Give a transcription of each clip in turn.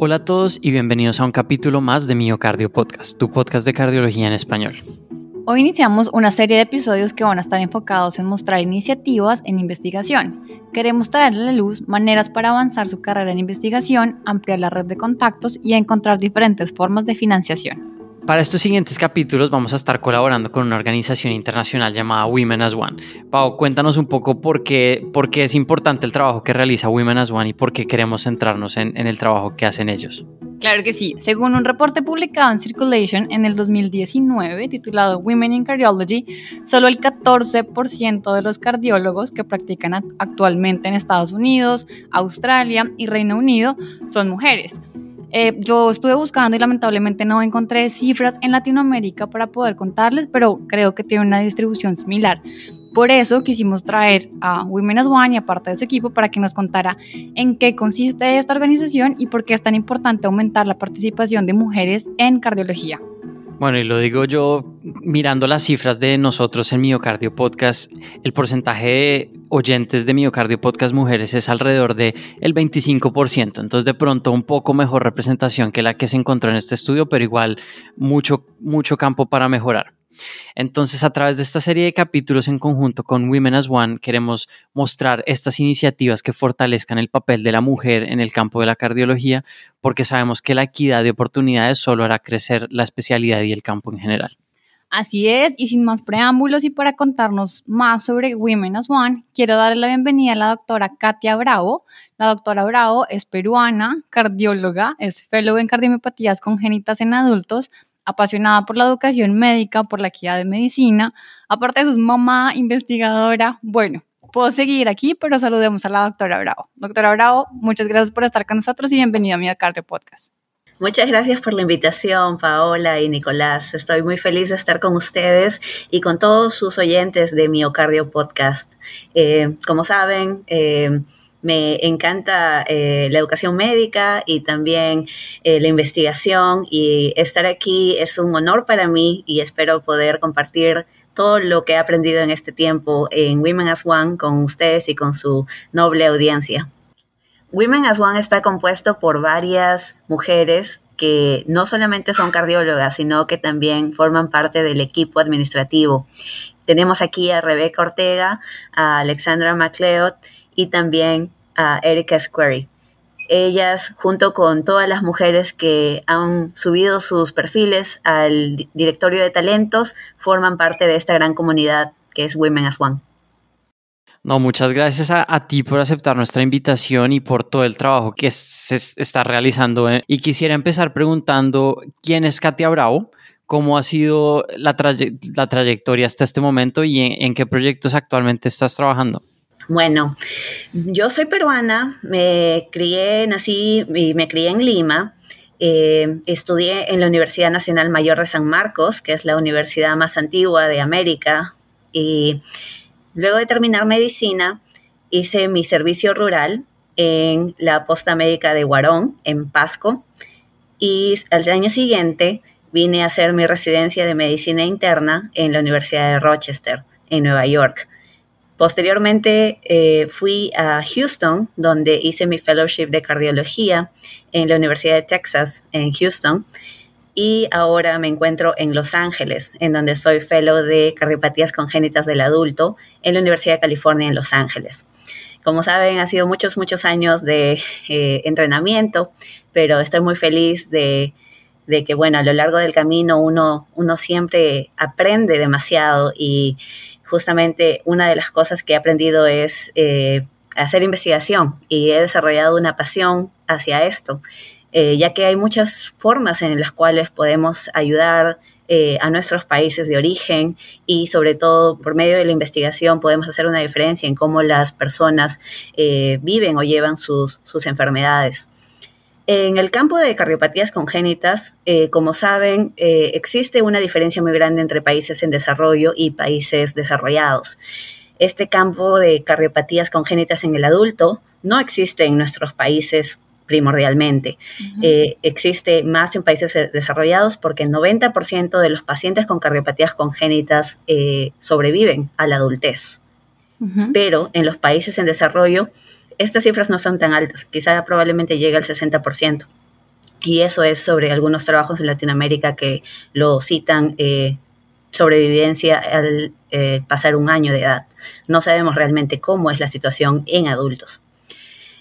Hola a todos y bienvenidos a un capítulo más de Miocardio Podcast, tu podcast de cardiología en español. Hoy iniciamos una serie de episodios que van a estar enfocados en mostrar iniciativas en investigación. Queremos traerle a la luz maneras para avanzar su carrera en investigación, ampliar la red de contactos y encontrar diferentes formas de financiación. Para estos siguientes capítulos vamos a estar colaborando con una organización internacional llamada Women as One. Pau, cuéntanos un poco por qué, por qué es importante el trabajo que realiza Women as One y por qué queremos centrarnos en, en el trabajo que hacen ellos. Claro que sí. Según un reporte publicado en Circulation en el 2019 titulado Women in Cardiology, solo el 14% de los cardiólogos que practican actualmente en Estados Unidos, Australia y Reino Unido son mujeres. Eh, yo estuve buscando y lamentablemente no encontré cifras en Latinoamérica para poder contarles, pero creo que tiene una distribución similar. Por eso quisimos traer a Women as One y a parte de su equipo para que nos contara en qué consiste esta organización y por qué es tan importante aumentar la participación de mujeres en cardiología. Bueno, y lo digo yo mirando las cifras de nosotros en Miocardio Podcast, el porcentaje de oyentes de Miocardio Podcast mujeres es alrededor de el 25%, entonces de pronto un poco mejor representación que la que se encontró en este estudio, pero igual mucho mucho campo para mejorar. Entonces, a través de esta serie de capítulos en conjunto con Women as One, queremos mostrar estas iniciativas que fortalezcan el papel de la mujer en el campo de la cardiología, porque sabemos que la equidad de oportunidades solo hará crecer la especialidad y el campo en general. Así es, y sin más preámbulos y para contarnos más sobre Women as One, quiero darle la bienvenida a la doctora Katia Bravo. La doctora Bravo es peruana, cardióloga, es fellow en cardiomiopatías congénitas en adultos, apasionada por la educación médica, por la equidad de medicina, aparte de su mamá investigadora. Bueno, puedo seguir aquí, pero saludemos a la doctora Bravo. Doctora Bravo, muchas gracias por estar con nosotros y bienvenida a mi Cardio Podcast. Muchas gracias por la invitación, Paola y Nicolás. Estoy muy feliz de estar con ustedes y con todos sus oyentes de Miocardio Podcast. Eh, como saben, eh, me encanta eh, la educación médica y también eh, la investigación y estar aquí es un honor para mí y espero poder compartir todo lo que he aprendido en este tiempo en Women as One con ustedes y con su noble audiencia. Women as One está compuesto por varias mujeres que no solamente son cardiólogas, sino que también forman parte del equipo administrativo. Tenemos aquí a Rebeca Ortega, a Alexandra MacLeod, y también a Erika Squarey. Ellas, junto con todas las mujeres que han subido sus perfiles al directorio de talentos, forman parte de esta gran comunidad que es Women as One. No, muchas gracias a, ti por aceptar nuestra invitación y por todo el trabajo que se está realizando. ¿eh? Y quisiera empezar preguntando quién es Katia Bravo, cómo ha sido la, trayectoria hasta este momento y en qué proyectos actualmente estás trabajando. Bueno, yo soy peruana, me crié, nací y me crié en Lima. Eh, estudié en la Universidad Nacional Mayor de San Marcos, que es la universidad más antigua de América, y luego de terminar medicina hice mi servicio rural en la posta médica de Guarón, en Pasco, y al año siguiente vine a hacer mi residencia de medicina interna en la Universidad de Rochester, en Nueva York. Posteriormente eh, fui a Houston, donde hice mi fellowship de cardiología en la Universidad de Texas, en Houston. Y ahora me encuentro en Los Ángeles, en donde soy fellow de cardiopatías congénitas del adulto en la Universidad de California en Los Ángeles. Como saben, ha sido muchos, muchos años de eh, entrenamiento, pero estoy muy feliz de, de, que, bueno, a lo largo del camino uno, uno siempre aprende demasiado y justamente una de las cosas que he aprendido es eh, hacer investigación y he desarrollado una pasión hacia esto, eh, ya que hay muchas formas en las cuales podemos ayudar eh, a nuestros países de origen y sobre todo por medio de la investigación podemos hacer una diferencia en cómo las personas viven o llevan sus, sus enfermedades. En el campo de cardiopatías congénitas, eh, como saben, eh, existe una diferencia muy grande entre países en desarrollo y países desarrollados. Este campo de cardiopatías congénitas en el adulto no existe en nuestros países primordialmente. Eh, existe más en países desarrollados porque el 90% de los pacientes con cardiopatías congénitas sobreviven a la adultez. Pero en los países en desarrollo estas cifras no son tan altas, quizá probablemente llegue al 60%. y eso es sobre algunos trabajos en Latinoamérica que lo citan eh, sobrevivencia al eh, pasar un año de edad. No sabemos realmente cómo es la situación en adultos.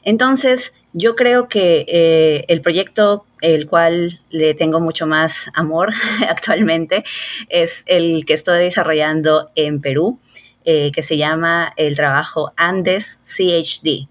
Entonces, yo creo que eh, el proyecto el cual le tengo mucho más amor actualmente es el que estoy desarrollando en Perú, que se llama el trabajo Andes CHD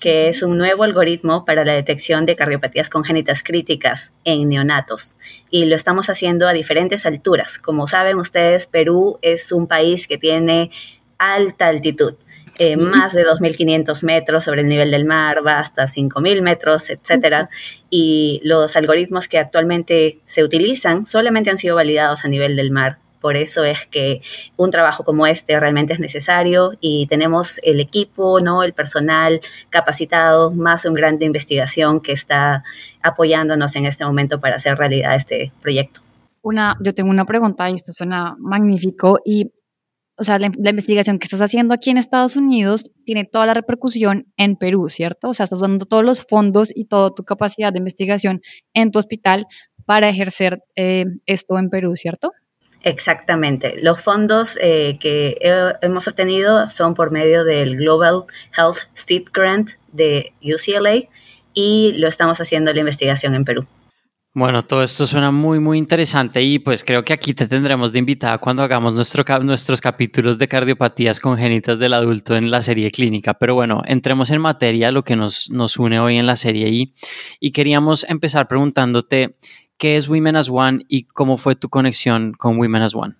que es un nuevo algoritmo para la detección de cardiopatías congénitas críticas en neonatos. Y lo estamos haciendo a diferentes alturas. Como saben ustedes, Perú es un país que tiene alta altitud. Eh, más de 2.500 metros sobre el nivel del mar, va hasta 5.000 metros, etcétera. Y los algoritmos que actualmente se utilizan solamente han sido validados a nivel del mar por eso es que un trabajo como este realmente es necesario y tenemos el equipo, ¿no? el personal capacitado, más un gran de investigación que está apoyándonos en este momento para hacer realidad este proyecto. Una, yo tengo una pregunta y esto suena magnífico y o sea, la, investigación que estás haciendo aquí en Estados Unidos tiene toda la repercusión en Perú, ¿cierto? O sea, estás dando todos los fondos y toda tu capacidad de investigación en tu hospital para ejercer eh, esto en Perú, ¿cierto? Exactamente. Los fondos eh, que hemos obtenido son por medio del Global Health Steep Grant de UCLA y lo estamos haciendo la investigación en Perú. Bueno, todo esto suena muy, muy interesante y pues creo que aquí te tendremos de invitada cuando hagamos nuestro, nuestros capítulos de cardiopatías congénitas del adulto en la serie clínica. Pero bueno, entremos en materia, lo que nos, nos une hoy en la serie y, y queríamos empezar preguntándote ¿Qué es Women as One y cómo fue tu conexión con Women as One?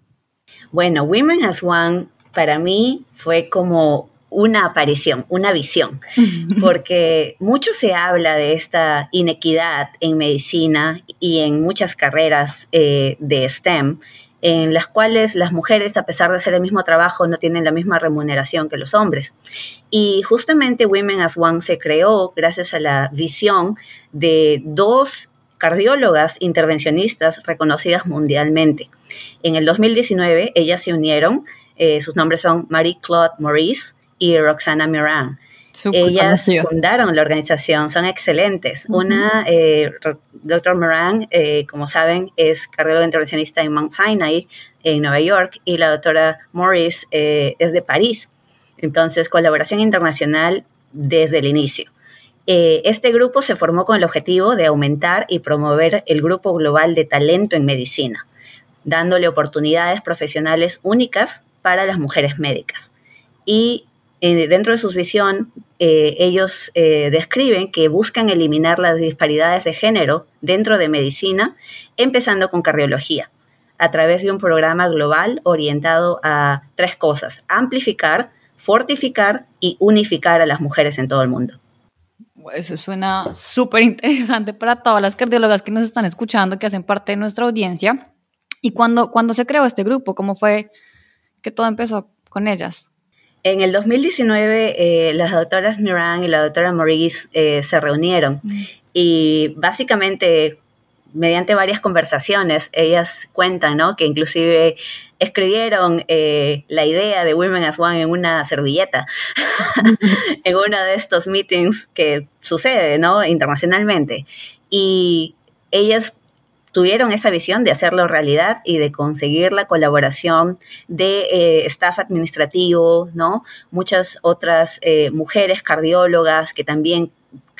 Bueno, Women as One para mí fue como una aparición, una visión, porque mucho se habla de esta inequidad en medicina y en muchas carreras eh, de STEM, en las cuales las mujeres, a pesar de hacer el mismo trabajo, no tienen la misma remuneración que los hombres. Y justamente Women as One se creó gracias a la visión de dos cardiólogas intervencionistas reconocidas mundialmente. En el 2019 ellas se unieron, eh, sus nombres son Marie-Claude Maurice y Roxana Miran. ellas fundaron la organización, son excelentes. Una, eh, doctor Moran, eh, como saben, es cardióloga intervencionista en Mount Sinai, en Nueva York, y la doctora Morris es de París. Entonces, colaboración internacional desde el inicio. Eh, este grupo se formó con el objetivo de aumentar y promover el grupo global de talento en medicina, dándole oportunidades profesionales únicas para las mujeres médicas. Y eh, dentro de su visión, eh, ellos describen que buscan eliminar las disparidades de género dentro de medicina, empezando con cardiología, a través de un programa global orientado a tres cosas, amplificar, fortificar y unificar a las mujeres en todo el mundo. Eso suena súper interesante para todas las cardiólogas que nos están escuchando, que hacen parte de nuestra audiencia. ¿Y cuándo, se creó este grupo? ¿Cómo fue que todo empezó con ellas? En el 2019, eh, las doctoras Miran y la doctora Maurice eh, se reunieron mm. y básicamente mediante varias conversaciones, ellas cuentan, ¿no? Que inclusive escribieron eh, la idea de Women as One en una servilleta, en uno de estos meetings que sucede, ¿no? Internacionalmente. Y ellas tuvieron esa visión de hacerlo realidad y de conseguir la colaboración de eh, staff administrativo, ¿no? Muchas otras eh, mujeres cardiólogas que también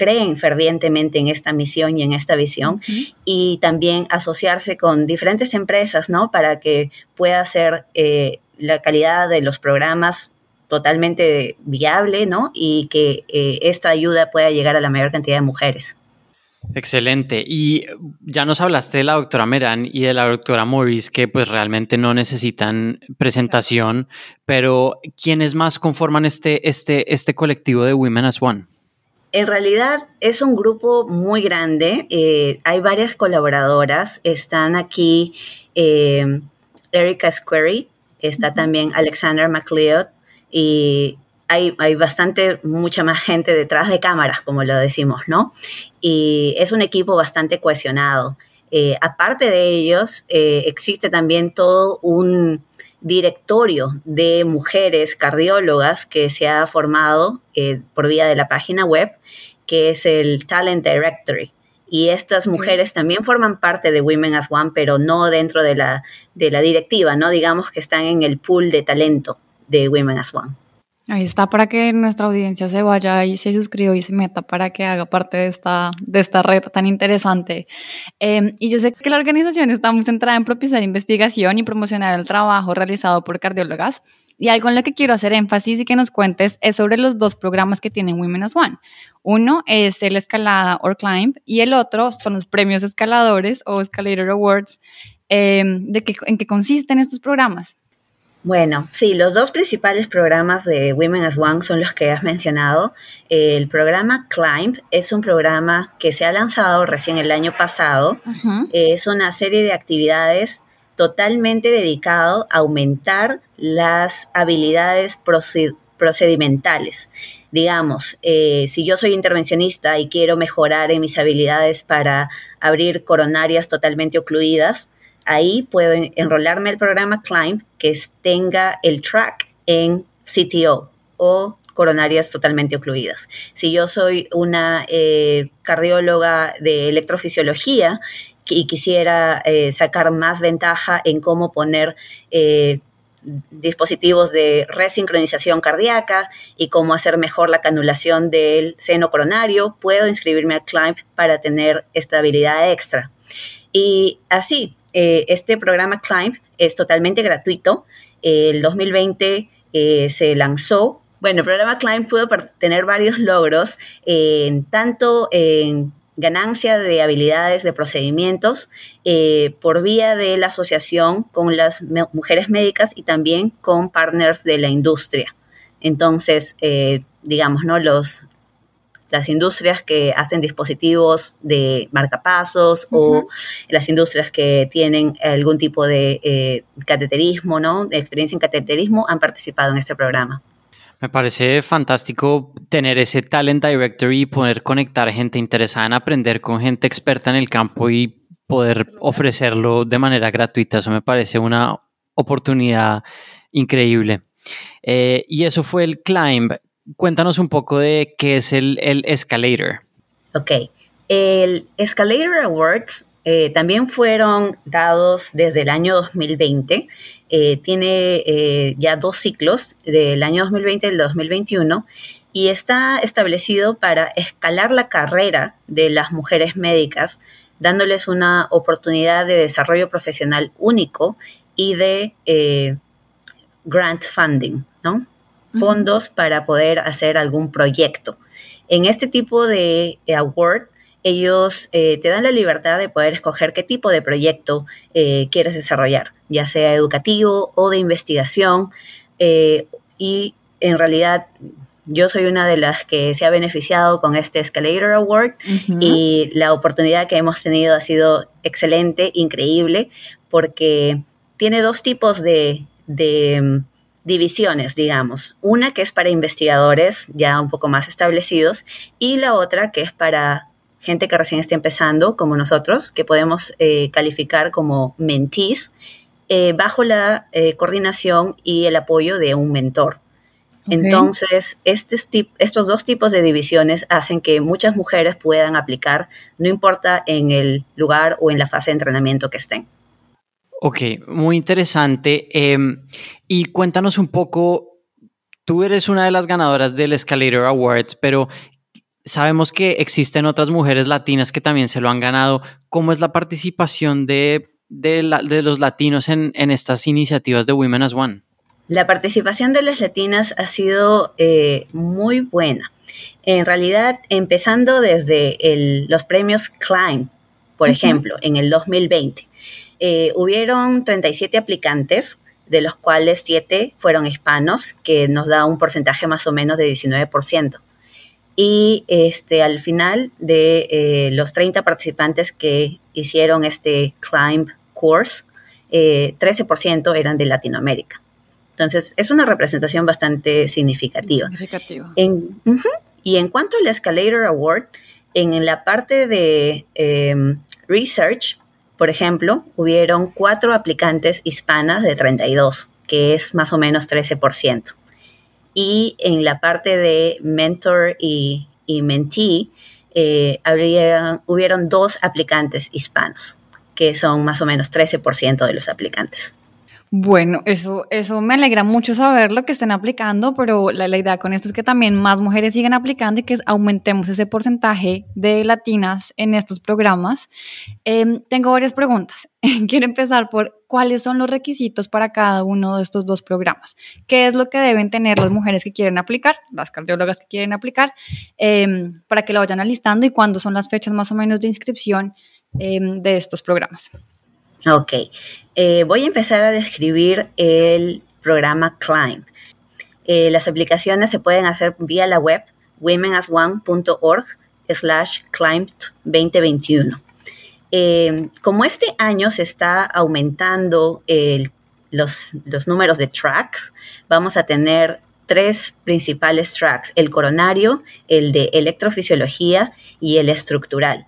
creen fervientemente en esta misión y en esta visión y también asociarse con diferentes empresas, ¿no? Para que pueda ser eh, la calidad de los programas totalmente viable, ¿no? Y que eh, esta ayuda pueda llegar a la mayor cantidad de mujeres. Excelente. Y ya nos hablaste de la doctora Meran y de la doctora Morris, que pues realmente no necesitan presentación, pero ¿quiénes más conforman este, este, este colectivo de Women as One? En realidad es un grupo muy grande. Eh, hay varias colaboradoras. Están aquí eh, Erika Squarey, está también Alexander McLeod y hay, hay, bastante, mucha más gente detrás de cámaras, como lo decimos, ¿no? Y es un equipo bastante cohesionado. Eh, aparte de ellos, existe también todo un directorio de mujeres cardiólogas que se ha formado eh, por vía de la página web, que es el Talent Directory. Y estas mujeres también forman parte de Women as One, pero no dentro de la, de la directiva, ¿no? Digamos que están en el pool de talento de Women as One. Ahí está para que nuestra audiencia se vaya y se suscriba y se meta para que haga parte de esta, de esta red tan interesante. Em, y yo sé que la organización está muy centrada en propiciar investigación y promocionar el trabajo realizado por cardiólogas. Y algo en lo que quiero hacer énfasis y que nos cuentes es sobre los dos programas que tienen Women as One. Uno es el Escalada or Climb y el otro son los premios escaladores o Escalator Awards. Em, ¿de qué, ¿En qué consisten estos programas? Bueno, sí, los dos principales programas de Women as One son los que has mencionado. El programa Climb es un programa que se ha lanzado recién el año pasado. Es una serie de actividades totalmente dedicado a aumentar las habilidades procedimentales. Digamos, eh, si yo soy intervencionista y quiero mejorar en mis habilidades para abrir coronarias totalmente ocluidas, ahí puedo enrolarme al programa Climb que tenga el track en CTO o coronarias totalmente ocluidas. Si yo soy una eh, cardióloga de electrofisiología y quisiera eh, sacar más ventaja en cómo poner eh, dispositivos de resincronización cardíaca y cómo hacer mejor la canulación del seno coronario, puedo inscribirme a CLIMB para tener esta habilidad extra. Y así, eh, este programa Climb es totalmente gratuito. el 2020 eh, se lanzó. Bueno, el programa Climb pudo tener varios logros, tanto en ganancia de habilidades de procedimientos eh, por vía de la asociación con las mujeres médicas y también con partners de la industria. Entonces, digamos, ¿no? Los, las industrias que hacen dispositivos de marcapasos o las industrias que tienen algún tipo de eh, cateterismo, ¿no? experiencia en cateterismo han participado en este programa. Me parece fantástico tener ese talent directory y poder conectar gente interesada en aprender con gente experta en el campo y poder ofrecerlo de manera gratuita. Eso me parece una oportunidad increíble. Eh, y eso fue el Climb cuéntanos un poco de qué es el, Escalator. Ok, el Escalator Awards eh, también fueron dados desde el año 2020. Eh, tiene eh, ya dos ciclos, del año 2020 y del 2021, y está establecido para escalar la carrera de las mujeres médicas, dándoles una oportunidad de desarrollo profesional único y de grant funding, ¿no? Fondos para poder hacer algún proyecto. En este tipo de eh, award, ellos eh, te dan la libertad de poder escoger qué tipo de proyecto eh, quieres desarrollar, ya sea educativo o de investigación. y en realidad yo soy una de las que se ha beneficiado con este Escalator Award y la oportunidad que hemos tenido ha sido excelente, increíble, porque tiene dos tipos de divisiones, digamos. Una que es para investigadores ya un poco más establecidos y la otra que es para gente que recién está empezando, como nosotros, que podemos eh, calificar como mentees, eh, bajo la eh, coordinación y el apoyo de un mentor. Entonces, estos dos tipos de divisiones hacen que muchas mujeres puedan aplicar, no importa en el lugar o en la fase de entrenamiento que estén. Ok, muy interesante. Em, y cuéntanos un poco, tú eres una de las ganadoras del Escalator Awards, pero sabemos que existen otras mujeres latinas que también se lo han ganado. ¿Cómo es la participación de, de, los latinos en, estas iniciativas de Women as One? La participación de las latinas ha sido eh, muy buena. En realidad, empezando desde los premios Klein, por ejemplo, en el 2020 eh, hubieron 37 aplicantes, de los cuales 7 fueron hispanos, que nos da un porcentaje más o menos de 19%. Y este, al final de eh, los 30 participantes que hicieron este Climb Course, 13% eh, eran de Latinoamérica. Entonces, es una representación bastante significativa. Significativa. y en cuanto al Escalator Award, en la parte de research, por ejemplo, hubieron cuatro aplicantes hispanas de 32, que es más o menos 13%. Y en la parte de mentor y, mentee, eh, hubieron dos aplicantes hispanos, que son más o menos 13% de los aplicantes. Bueno, eso, eso me alegra mucho saber lo que estén aplicando, pero la, idea con esto es que también más mujeres sigan aplicando y que aumentemos ese porcentaje de latinas en estos programas. Em, tengo varias preguntas. Quiero empezar por cuáles son los requisitos para cada uno de estos dos programas. ¿Qué es lo que deben tener las mujeres que quieren aplicar, las cardiólogas que quieren aplicar, em, para que lo vayan alistando y cuándo son las fechas más o menos de inscripción em, de estos programas? Ok, eh, voy a empezar a describir el programa Climb. Eh, las aplicaciones se pueden hacer vía la web womenasone.org slash climb 2021. Eh, como este año se está aumentando los, los números de tracks, vamos a tener tres principales tracks, el coronario, el de electrofisiología y el estructural.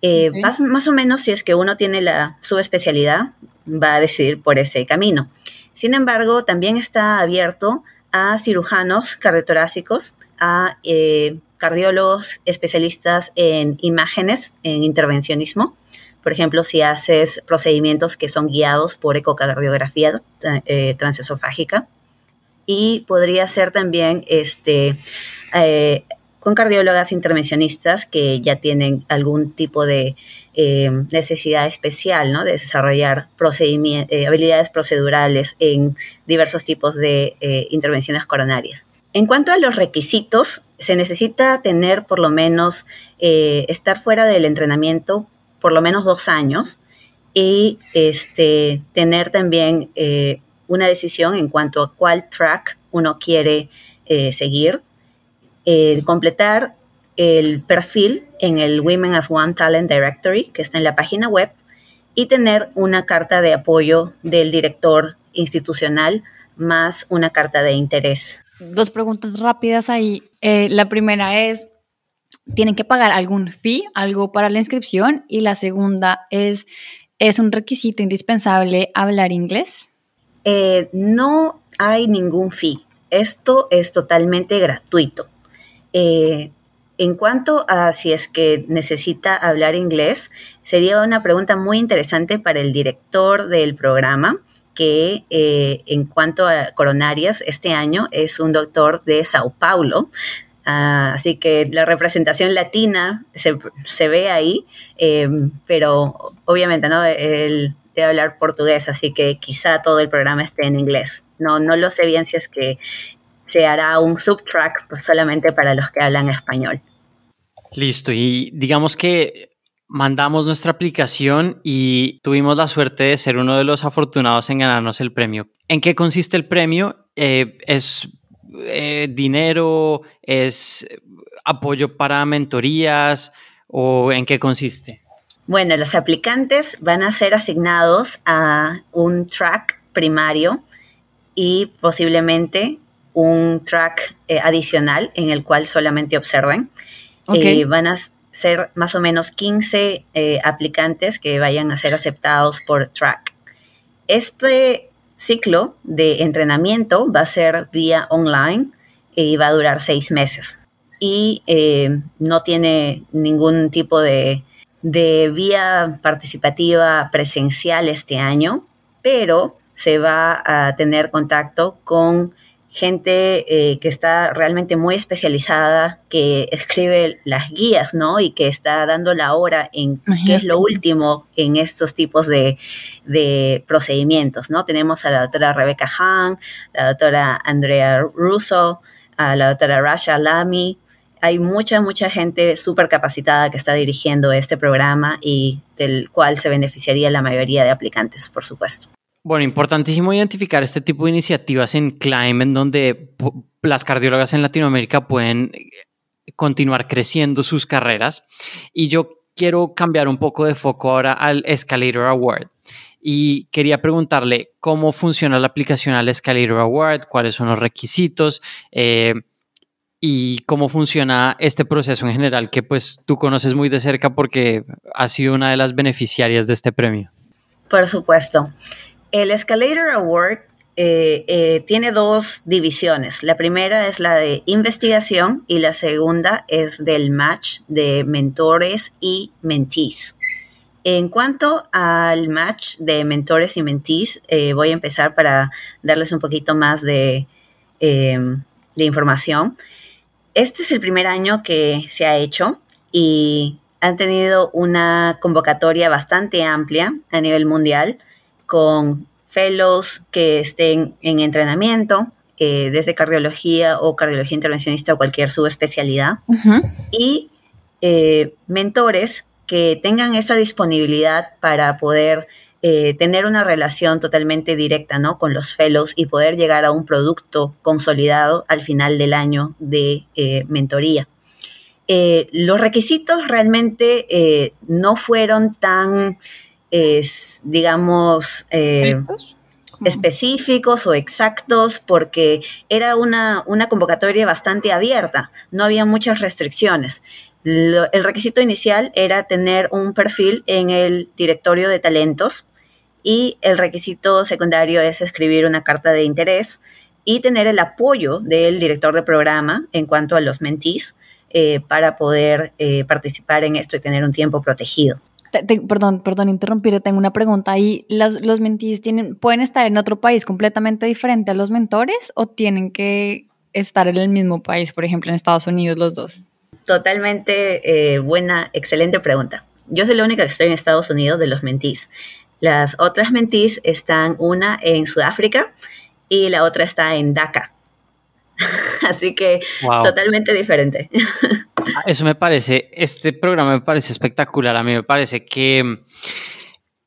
Eh, más, o menos si es que uno tiene la subespecialidad, va a decidir por ese camino. Sin embargo, también está abierto a cirujanos cardiotorácicos, a eh, cardiólogos especialistas en imágenes, en intervencionismo. Por ejemplo, si haces procedimientos que son guiados por ecocardiografía eh, transesofágica. Y podría ser también este, con cardiólogas intervencionistas que ya tienen algún tipo de eh, necesidad especial, ¿no? De desarrollar eh, habilidades procedurales en diversos tipos de eh, intervenciones coronarias. En cuanto a los requisitos, se necesita tener por lo menos, estar fuera del entrenamiento por lo menos dos años y este, tener también una decisión en cuanto a cuál track uno quiere seguir completar el perfil en el Women as One Talent Directory, que está en la página web, y tener una carta de apoyo del director institucional más una carta de interés. Dos preguntas rápidas ahí. Eh, la primera es, ¿tienen que pagar algún fee, algo para la inscripción? Y la segunda es, ¿es un requisito indispensable hablar inglés? Eh, no hay ningún fee. Esto es totalmente gratuito. Eh, en cuanto a si es que necesita hablar inglés, sería una pregunta muy interesante para el director del programa, que eh, en cuanto a coronarias, este año es un doctor de Sao Paulo. Ah, así que la representación latina se, ve ahí, em, pero obviamente no, él debe hablar portugués, así que quizá todo el programa esté en inglés. No, no lo sé bien si es que se hará un subtrack solamente para los que hablan español. Listo, y digamos que mandamos nuestra aplicación y tuvimos la suerte de ser uno de los afortunados en ganarnos el premio. ¿En qué consiste el premio? Eh, ¿Es eh, dinero? ¿Es apoyo para mentorías? ¿O en qué consiste? Bueno, los aplicantes van a ser asignados a un track primario y posiblemente un track eh, adicional en el cual solamente observen. Okay. Eh, van a ser más o menos 15 eh, aplicantes que vayan a ser aceptados por track. Este ciclo de entrenamiento va a ser vía online y va a durar seis meses. Y no tiene ningún tipo de, de vía participativa presencial este año, pero se va a tener contacto con gente eh, que está realmente muy especializada, que escribe las guías, ¿no? Y que está dando la hora en qué es lo último en estos tipos de, procedimientos, ¿no? Tenemos a la doctora Rebecca Hahn, la doctora Andrea Russo, a la doctora Rasha Lamy. Hay mucha, mucha gente súper capacitada que está dirigiendo este programa y del cual se beneficiaría la mayoría de aplicantes, por supuesto. Bueno, importantísimo identificar este tipo de iniciativas en Climb, en donde las cardiólogas en Latinoamérica pueden eh, continuar creciendo sus carreras. Y yo quiero cambiar un poco de foco ahora al Escalator Award. Y quería preguntarle cómo funciona la aplicación al Escalator Award, cuáles son los requisitos eh, y cómo funciona este proceso en general que pues tú conoces muy de cerca porque has sido una de las beneficiarias de este premio. Por supuesto. El Escalator Award eh, eh, tiene dos divisiones. La primera es la de investigación y la segunda es del match de mentores y mentees. En cuanto al match de mentores y mentees, eh, voy a empezar para darles un poquito más de, em, de información. Este es el primer año que se ha hecho y han tenido una convocatoria bastante amplia a nivel mundial con fellows que estén en entrenamiento, eh, desde cardiología o cardiología intervencionista o cualquier subespecialidad, y eh, mentores que tengan esa disponibilidad para poder eh, tener una relación totalmente directa ¿no? con los fellows y poder llegar a un producto consolidado al final del año de mentoría. los requisitos realmente no fueron tan es, digamos, eh, específicos o exactos porque era una, una, convocatoria bastante abierta, no había muchas restricciones. el requisito inicial era tener un perfil en el directorio de talentos y el requisito secundario es escribir una carta de interés y tener el apoyo del director de programa en cuanto a los mentís eh, para poder eh, participar en esto y tener un tiempo protegido perdón, perdón, interrumpir, tengo una pregunta ahí. ¿Los, los mentees pueden estar en otro país completamente diferente a los mentores o tienen que estar en el mismo país, por ejemplo, en Estados Unidos los dos? Totalmente eh, buena, excelente pregunta. Yo soy la única que estoy en Estados Unidos de los mentees. Las otras mentees están una en Sudáfrica y la otra está en Dhaka. Así que totalmente diferente. Eso me parece, este programa me parece espectacular. A mí me parece que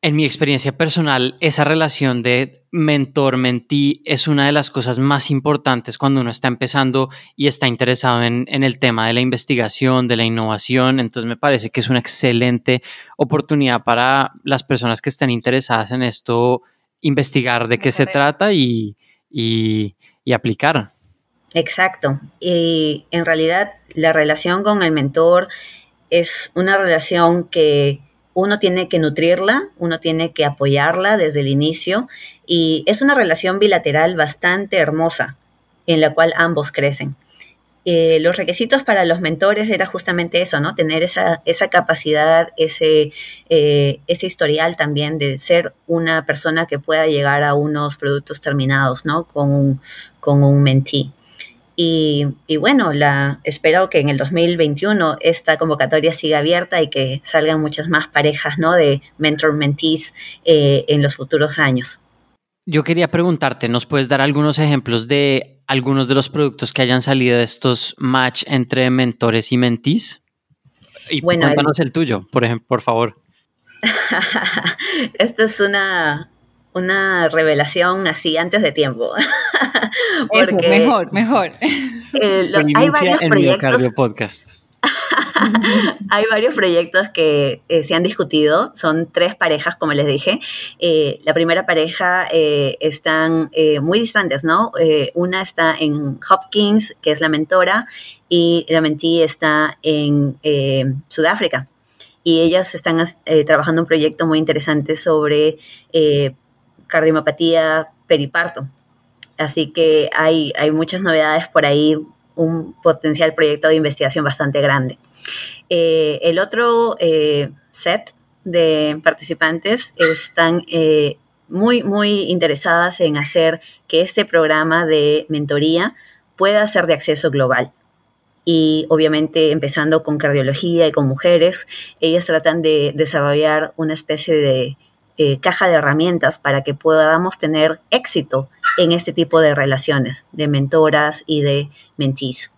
en mi experiencia personal, esa relación de mentor-mentí es una de las cosas más importantes cuando uno está empezando y está interesado en, en, el tema de la investigación, de la innovación. Entonces me parece que es una excelente oportunidad para las personas que estén interesadas en esto, investigar de qué se trata y, y, y aplicar. Exacto. Y en realidad la relación con el mentor es una relación que uno tiene que nutrirla, uno tiene que apoyarla desde el inicio y es una relación bilateral bastante hermosa en la cual ambos crecen. Eh, los requisitos para los mentores era justamente eso, ¿no? Tener esa, esa capacidad, ese, eh, ese historial también de ser una persona que pueda llegar a unos productos terminados, ¿no? Con un, con un mentee. Y, bueno, la, espero que en el 2021 esta convocatoria siga abierta y que salgan muchas más parejas ¿no? de mentor-mentees eh, en los futuros años. Yo quería preguntarte, ¿nos puedes dar algunos ejemplos de algunos de los productos que hayan salido de estos match entre mentores y mentees? Y bueno, cuéntanos el, el tuyo, por ejemplo, por favor. Esta es una, una revelación así antes de tiempo. Eso, mejor, mejor. Eh, hay varios proyectos. hay varios proyectos que eh, se han discutido, son tres parejas, como les dije. Eh, la primera pareja están muy distantes, ¿no? una está en Hopkins, que es la mentora, y la mentí está en Sudáfrica. Y ellas están trabajando un proyecto muy interesante sobre cardiomapatía periparto. Así que hay, hay muchas novedades por ahí, un potencial proyecto de investigación bastante grande. Eh, el otro eh, set de participantes están eh, muy, muy interesadas en hacer que este programa de mentoría pueda ser de acceso global. Y obviamente empezando con cardiología y con mujeres, ellas tratan de desarrollar una especie de eh, caja de herramientas para que podamos tener éxito en este tipo de relaciones de mentoras y de mentees.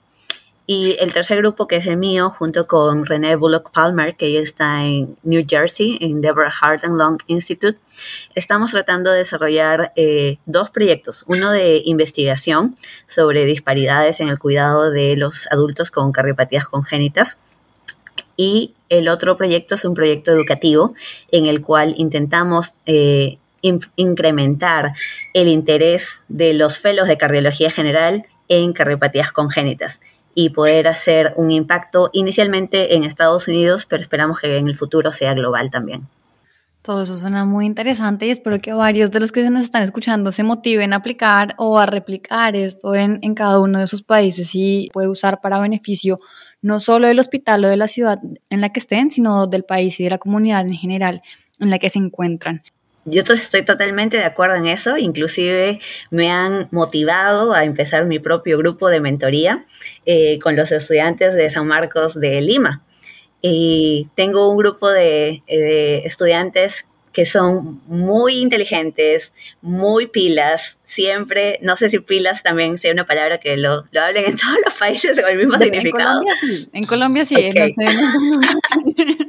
Y el tercer grupo, que es el mío, junto con René Bullock Palmer, que está en New Jersey, en Deborah Hart and Long Institute, estamos tratando de desarrollar eh, dos proyectos. Uno de investigación sobre disparidades en el cuidado de los adultos con cardiopatías congénitas y el otro proyecto es un proyecto educativo en el cual intentamos eh, incrementar el interés de los fellows de cardiología general en cardiopatías congénitas y poder hacer un impacto inicialmente en Estados Unidos, pero esperamos que en el futuro sea global también. Todo eso suena muy interesante y espero que varios de los que se nos están escuchando se motiven a aplicar o a replicar esto en, en cada uno de sus países y puede usar para beneficio no solo del hospital o de la ciudad en la que estén, sino del país y de la comunidad en general en la que se encuentran. Yo estoy totalmente de acuerdo en eso, inclusive me han motivado a empezar mi propio grupo de mentoría eh, con los estudiantes de San Marcos de Lima. Y tengo un grupo de, de estudiantes que son muy inteligentes, muy pilas, siempre, no sé si pilas también sea una palabra que lo, lo hablen en todos los países con el mismo significado. En Colombia sí, en Colombia sí,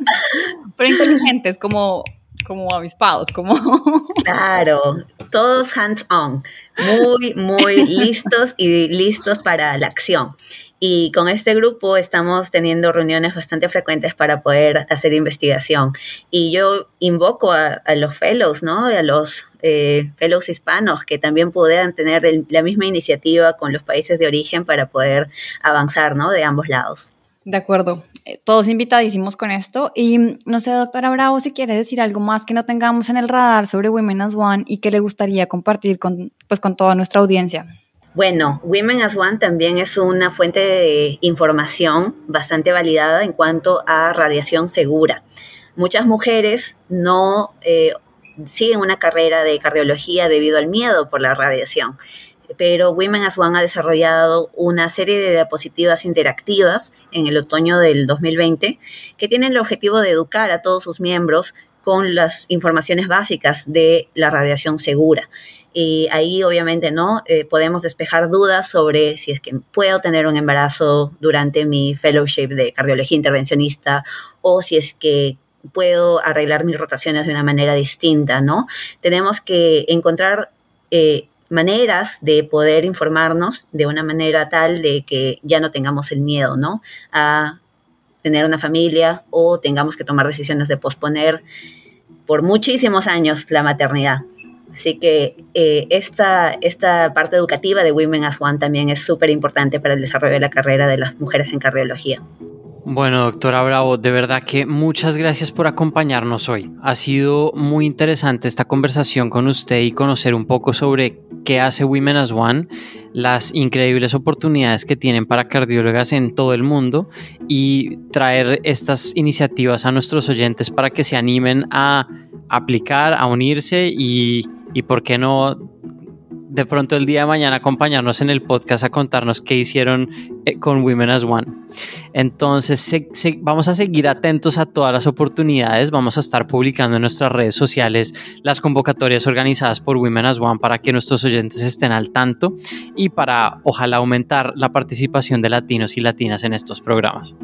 pero inteligentes, como, como avispados, como... Claro, todos hands on, muy, muy listos y listos para la acción. Y con este grupo estamos teniendo reuniones bastante frecuentes para poder hacer investigación. Y yo invoco a, los fellows, ¿no? A los eh, fellows hispanos que también puedan tener la misma iniciativa con los países de origen para poder avanzar, ¿no? De ambos lados. De acuerdo, eh, todos invitadísimos con esto. Y no sé, doctora Bravo, si quiere decir algo más que no tengamos en el radar sobre Women as One y que le gustaría compartir con, pues, con toda nuestra audiencia. Bueno, Women as One también es una fuente de información bastante validada en cuanto a radiación segura. Muchas mujeres no eh, siguen una carrera de cardiología debido al miedo por la radiación, pero Women as One ha desarrollado una serie de diapositivas interactivas en el otoño del 2020 que tienen el objetivo de educar a todos sus miembros con las informaciones básicas de la radiación segura y ahí obviamente no eh, podemos despejar dudas sobre si es que puedo tener un embarazo durante mi fellowship de cardiología intervencionista o si es que puedo arreglar mis rotaciones de una manera distinta, ¿no? Tenemos que encontrar eh, maneras de poder informarnos de una manera tal de que ya no tengamos el miedo, ¿no? A tener una familia o tengamos que tomar decisiones de posponer por muchísimos años la maternidad. Así que eh, esta, esta parte educativa de Women as One también es súper importante para el desarrollo de la carrera de las mujeres en cardiología. Bueno, doctora Bravo, de verdad que muchas gracias por acompañarnos hoy. Ha sido muy interesante esta conversación con usted y conocer un poco sobre qué hace Women as One, las increíbles oportunidades que tienen para cardiólogas en todo el mundo y traer estas iniciativas a nuestros oyentes para que se animen a aplicar, a unirse y y por qué no de pronto el día de mañana acompañarnos en el podcast a contarnos qué hicieron eh, con Women as One. Entonces, vamos a seguir atentos a todas las oportunidades. Vamos a estar publicando en nuestras redes sociales las convocatorias organizadas por Women as One para que nuestros oyentes estén al tanto y para ojalá aumentar la participación de latinos y latinas en estos programas.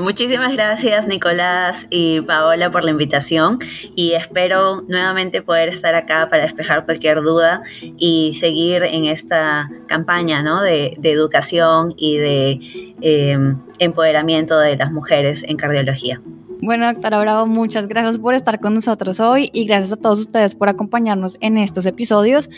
Muchísimas gracias Nicolás y Paola por la invitación y espero nuevamente poder estar acá para despejar cualquier duda y seguir en esta campaña de, educación y de eh, empoderamiento de las mujeres en cardiología. Bueno, doctora Bravo, muchas gracias por estar con nosotros hoy y gracias a todos ustedes por acompañarnos en estos episodios.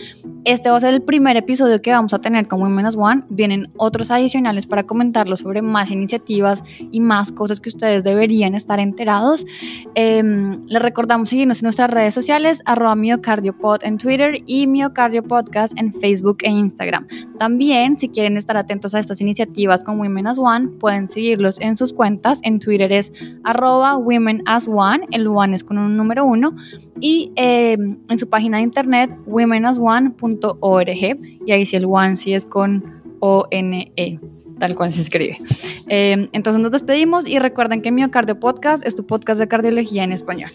Este va a ser el primer episodio que vamos a tener con Women as One. Vienen otros adicionales para comentarlos sobre más iniciativas y más cosas que ustedes deberían estar enterados. Em, les recordamos seguirnos en nuestras redes sociales, arroba miocardiopod en Twitter y miocardiopodcast en Facebook e Instagram. También, si quieren estar atentos a estas iniciativas con Women as One, pueden seguirlos en sus cuentas. En Twitter es arroba Women as One, el One es con un número uno, y eh, en su página de internet y ahí si el One sí es con O-N-E tal cual se escribe. Eh, entonces nos despedimos y recuerden que Miocardio Podcast es tu podcast de cardiología en español.